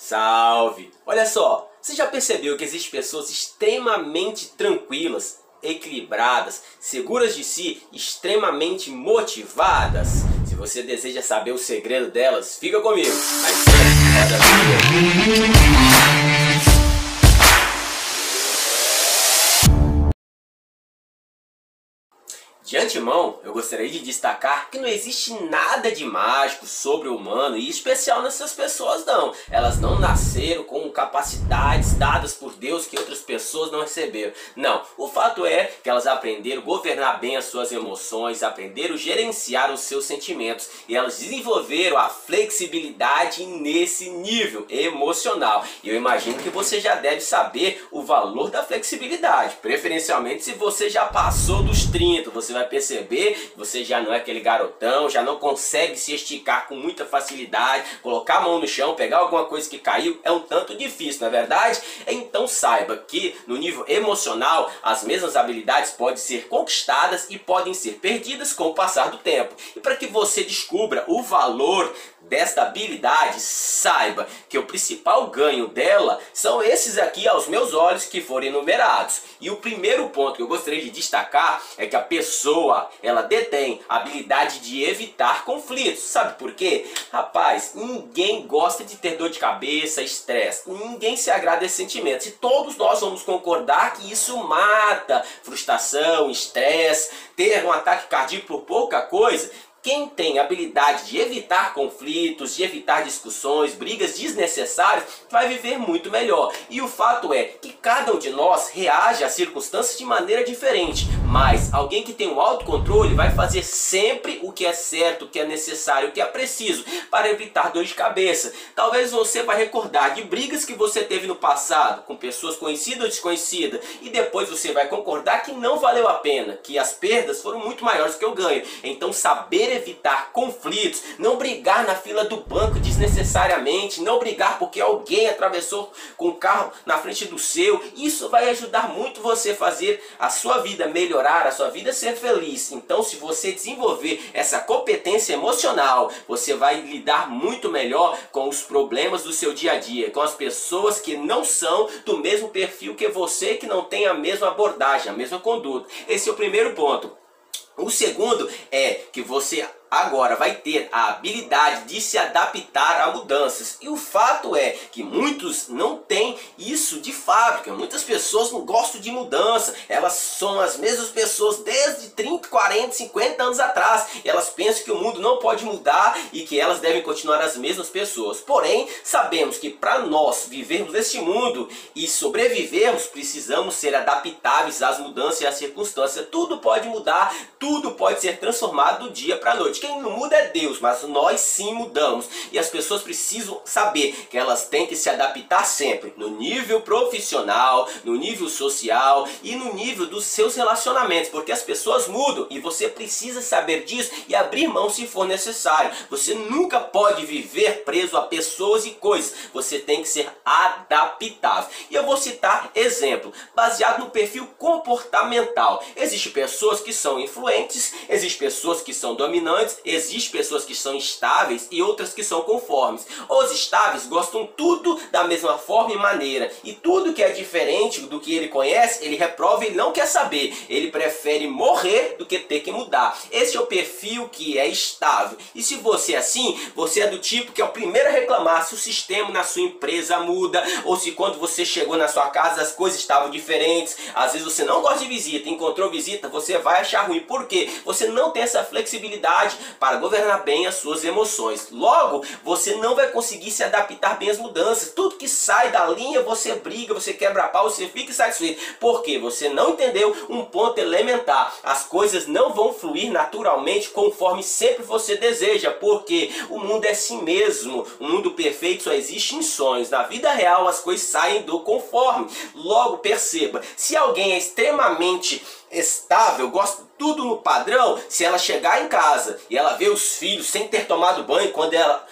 Salve! Olha só, você já percebeu que existem pessoas extremamente tranquilas, equilibradas, seguras de si, extremamente motivadas? Se você deseja saber o segredo delas, fica comigo. Mas, De antemão, eu gostaria de destacar que não existe nada de mágico sobre o humano e especial nessas pessoas não. Elas não nasceram com capacidades dadas por Deus que outras pessoas não receberam. Não, o fato é que elas aprenderam a governar bem as suas emoções, aprenderam a gerenciar os seus sentimentos e elas desenvolveram a flexibilidade nesse nível emocional. E eu imagino que você já deve saber o valor da flexibilidade, preferencialmente se você já passou dos 30, você vai perceber você já não é aquele garotão, já não consegue se esticar com muita facilidade, colocar a mão no chão, pegar alguma coisa que caiu, é um tanto difícil, na é verdade? Então saiba que no nível emocional, as mesmas habilidades podem ser conquistadas e podem ser perdidas com o passar do tempo. E para que você descubra o valor desta habilidade, saiba que o principal ganho dela são esses aqui aos meus olhos que foram enumerados. E o primeiro ponto que eu gostaria de destacar é que a pessoa, ela detém a habilidade de evitar conflitos. Sabe por quê? Rapaz, ninguém gosta de ter dor de cabeça, estresse. Ninguém se agrada sentimentos. E todos nós vamos concordar que isso mata frustração, estresse, ter um ataque cardíaco por pouca coisa quem tem habilidade de evitar conflitos, de evitar discussões, brigas desnecessárias, vai viver muito melhor. E o fato é que cada um de nós reage às circunstâncias de maneira diferente. Mas alguém que tem um autocontrole vai fazer sempre o que é certo, o que é necessário, o que é preciso para evitar dor de cabeça. Talvez você vai recordar de brigas que você teve no passado com pessoas conhecidas ou desconhecidas e depois você vai concordar que não valeu a pena, que as perdas foram muito maiores que o ganho. Então saber evitar conflitos, não brigar na fila do banco desnecessariamente, não brigar porque alguém atravessou com o carro na frente do seu, isso vai ajudar muito você a fazer a sua vida melhor melhorar, a sua vida ser feliz. Então, se você desenvolver essa competência emocional, você vai lidar muito melhor com os problemas do seu dia a dia, com as pessoas que não são do mesmo perfil que você, que não tem a mesma abordagem, a mesma conduta. Esse é o primeiro ponto. O segundo é que você agora vai ter a habilidade de se adaptar a mudanças. E o fato é que muitos não têm isso de fábrica. Muitas pessoas não gostam de mudança. Elas são as mesmas pessoas desde 30, 40, 50 anos atrás. E elas pensam que o mundo não pode mudar e que elas devem continuar as mesmas pessoas. Porém, sabemos que para nós vivermos neste mundo e sobrevivermos, precisamos ser adaptáveis às mudanças e às circunstâncias. Tudo pode mudar, tudo pode ser transformado do dia para a noite. Quem não muda é Deus, mas nós sim mudamos. E as pessoas precisam saber que elas têm que se adaptar sempre, no nível profissional, no nível social e no nível dos seus relacionamentos, porque as pessoas mudam e você precisa saber disso e abrir mão se for necessário. Você nunca pode viver preso a pessoas e coisas. Você tem que ser adaptável. E eu vou citar exemplo, baseado no perfil comportamental. Existem pessoas que são influentes, existem pessoas que são dominantes Existem existe pessoas que são estáveis e outras que são conformes. Os estáveis gostam tudo da mesma forma e maneira. E tudo que é diferente do que ele conhece, ele reprova e não quer saber. Ele prefere morrer do que ter que mudar. Esse é o perfil que é estável. E se você é assim, você é do tipo que é o primeiro a reclamar se o sistema na sua empresa muda ou se quando você chegou na sua casa as coisas estavam diferentes. Às vezes você não gosta de visita, encontrou visita, você vai achar ruim. Por quê? Você não tem essa flexibilidade para governar bem as suas emoções. Logo, você não vai conseguir se adaptar bem às mudanças. Tudo que sai da linha, você briga, você quebra pau, você fica insatisfeito. Porque você não entendeu um ponto elementar. As coisas não vão fluir naturalmente conforme sempre você deseja. Porque o mundo é assim mesmo. O mundo perfeito só existe em sonhos. Na vida real, as coisas saem do conforme. Logo, perceba, se alguém é extremamente estável, gosta tudo no padrão, se ela chegar em casa e ela vê os filhos sem ter tomado banho, quando ela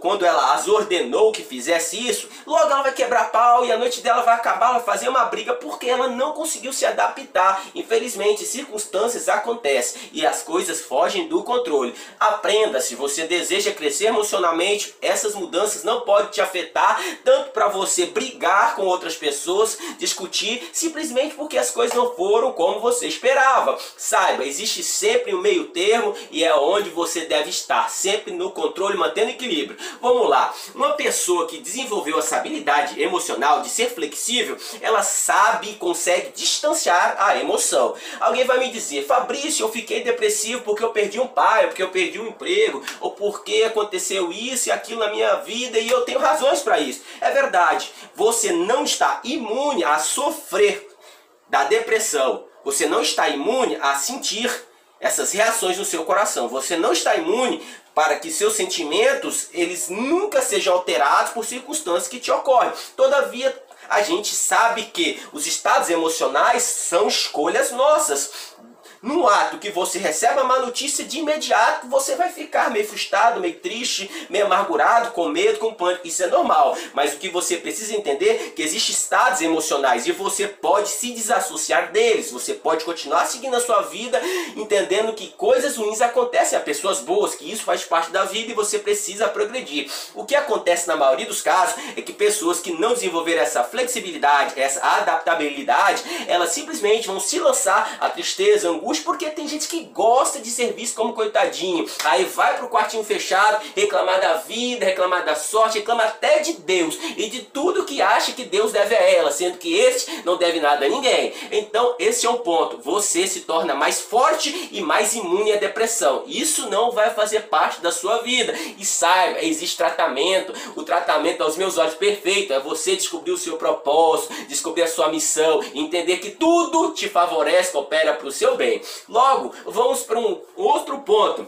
quando ela as ordenou que fizesse isso, logo ela vai quebrar pau e a noite dela vai acabar, vai fazer uma briga porque ela não conseguiu se adaptar. Infelizmente, circunstâncias acontecem e as coisas fogem do controle. Aprenda, se você deseja crescer emocionalmente, essas mudanças não podem te afetar tanto para você brigar com outras pessoas, discutir, simplesmente porque as coisas não foram como você esperava. Saiba, existe sempre um meio termo e é onde você deve estar, sempre no controle, mantendo equilíbrio. Vamos lá, uma pessoa que desenvolveu essa habilidade emocional de ser flexível, ela sabe e consegue distanciar a emoção. Alguém vai me dizer, Fabrício, eu fiquei depressivo porque eu perdi um pai, porque eu perdi um emprego, ou porque aconteceu isso e aquilo na minha vida e eu tenho razões para isso. É verdade, você não está imune a sofrer da depressão. Você não está imune a sentir essas reações no seu coração. Você não está imune para que seus sentimentos eles nunca sejam alterados por circunstâncias que te ocorrem. Todavia, a gente sabe que os estados emocionais são escolhas nossas. No ato que você recebe a má notícia, de imediato você vai ficar meio frustrado, meio triste, meio amargurado, com medo, com pânico. Isso é normal. Mas o que você precisa entender é que existem estados emocionais e você pode se desassociar deles. Você pode continuar seguindo a sua vida, entendendo que coisas ruins acontecem a pessoas boas, que isso faz parte da vida e você precisa progredir. O que acontece na maioria dos casos é que pessoas que não desenvolveram essa flexibilidade, essa adaptabilidade, elas simplesmente vão se lançar a tristeza, angústia, porque tem gente que gosta de ser visto como coitadinho. Aí vai pro quartinho fechado, reclamar da vida, reclamar da sorte, reclamar até de Deus e de tudo que acha que Deus deve a ela, sendo que este não deve nada a ninguém. Então, esse é um ponto. Você se torna mais forte e mais imune à depressão. Isso não vai fazer parte da sua vida. E saiba, existe tratamento. O tratamento aos meus olhos perfeito é você descobrir o seu propósito, descobrir a sua missão, entender que tudo te favorece, coopera para o seu bem. Logo, vamos para um outro ponto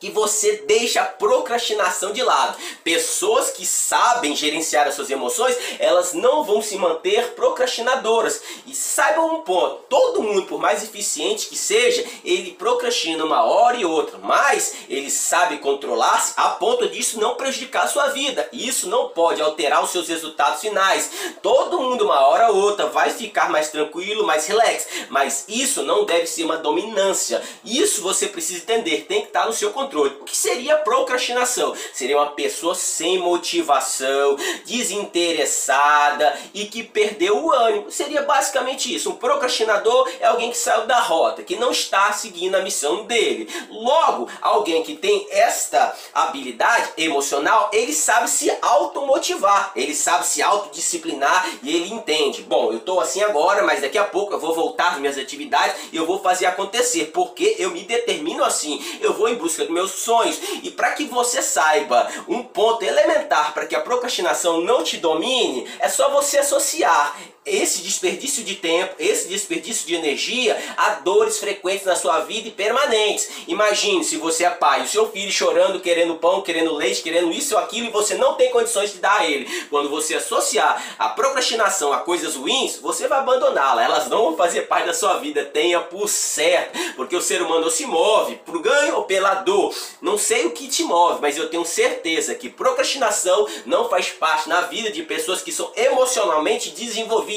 que você deixa a procrastinação de lado. Pessoas que sabem gerenciar as suas emoções, elas não vão se manter procrastinadoras. E saibam um ponto, todo mundo, por mais eficiente que seja, ele procrastina uma hora e outra, mas ele sabe controlar-se a ponto disso não prejudicar a sua vida. Isso não pode alterar os seus resultados finais. Todo mundo, uma hora ou outra, vai ficar mais tranquilo, mais relax, mas isso não deve ser uma dominância. Isso você precisa entender, tem que estar no seu controle controle. O que seria procrastinação? Seria uma pessoa sem motivação, desinteressada e que perdeu o ânimo. Seria basicamente isso. Um procrastinador é alguém que saiu da rota, que não está seguindo a missão dele. Logo, alguém que tem esta habilidade emocional, ele sabe se automotivar, ele sabe se autodisciplinar e ele entende. Bom, eu estou assim agora, mas daqui a pouco eu vou voltar às minhas atividades e eu vou fazer acontecer, porque eu me determino assim. Eu vou em busca do meus sonhos. E para que você saiba um ponto elementar para que a procrastinação não te domine, é só você associar esse desperdício de tempo, esse desperdício de energia a dores frequentes na sua vida e permanentes. Imagine se você é pai, o seu filho chorando, querendo pão, querendo leite, querendo isso ou aquilo e você não tem condições de dar a ele. Quando você associar a procrastinação a coisas ruins, você vai abandoná-la. Elas não vão fazer parte da sua vida. Tenha por certo, porque o ser humano se move por ganho ou pela dor. Não sei o que te move, mas eu tenho certeza que procrastinação não faz parte na vida de pessoas que são emocionalmente desenvolvidas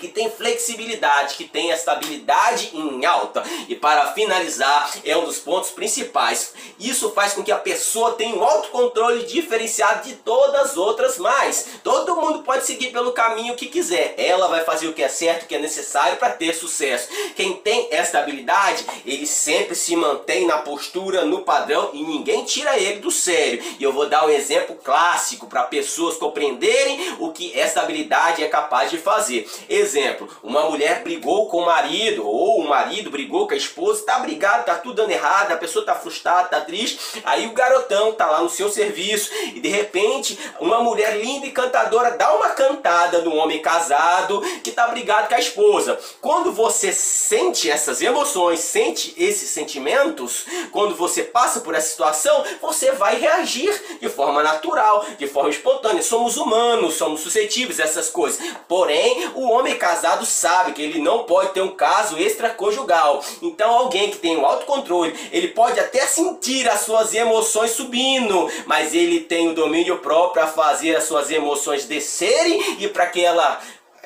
que tem flexibilidade, que tem estabilidade em alta. E para finalizar, é um dos pontos principais. Isso faz com que a pessoa tenha um autocontrole diferenciado de todas as outras mais. Todo mundo pode seguir pelo caminho que quiser. Ela vai fazer o que é certo, o que é necessário para ter sucesso. Quem tem esta habilidade, ele sempre se mantém na postura, no padrão e ninguém tira ele do sério. E eu vou dar um exemplo clássico para pessoas compreenderem o que esta habilidade é capaz de fazer. Exemplo, uma mulher brigou com o marido, ou o marido brigou com a esposa, tá brigado, tá tudo dando errado, a pessoa tá frustrada, tá triste, aí o garotão tá lá no seu serviço e de repente uma mulher linda e cantadora dá uma cantada no homem casado que tá brigado com a esposa. Quando você sente essas emoções, sente esses sentimentos, quando você passa por essa situação, você vai reagir de forma natural, de forma espontânea. Somos humanos, somos suscetíveis a essas coisas. Porém, O homem casado sabe que ele não pode ter um caso extraconjugal. Então alguém que tem o autocontrole, ele pode até sentir as suas emoções subindo, mas ele tem o domínio próprio para fazer as suas emoções descerem e para que ela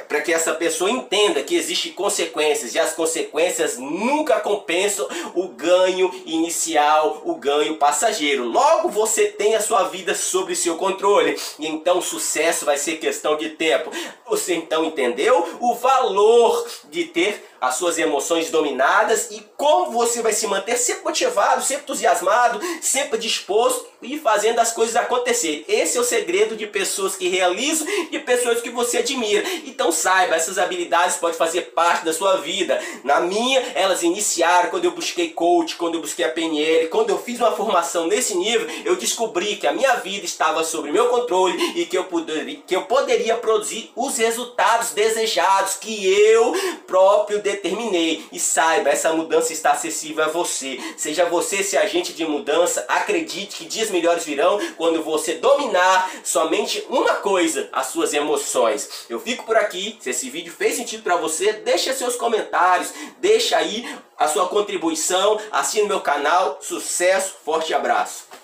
para que essa pessoa entenda que existem consequências e as consequências nunca compensam o ganho inicial, o ganho passageiro. Logo você tem a sua vida sob seu controle e então sucesso vai ser questão de tempo. Você então entendeu o valor de ter as suas emoções dominadas e como você vai se manter sempre motivado, sempre entusiasmado, sempre disposto e fazendo as coisas acontecer. Esse é o segredo de pessoas que realizam e pessoas que você admira. Então saiba, essas habilidades podem fazer parte da sua vida. Na minha, elas iniciaram quando eu busquei coach, quando eu busquei a PNL, quando eu fiz uma formação nesse nível, eu descobri que a minha vida estava sob meu controle e que eu poderia, que eu poderia produzir os resultados desejados que eu próprio determinei. E saiba, essa mudança está acessível a você. Seja você esse agente de mudança, acredite que dias melhores virão quando você dominar somente uma coisa, as suas emoções. Eu fico por aqui. Se esse vídeo fez sentido para você, deixa seus comentários, deixa aí a sua contribuição, assine meu canal. Sucesso, forte abraço.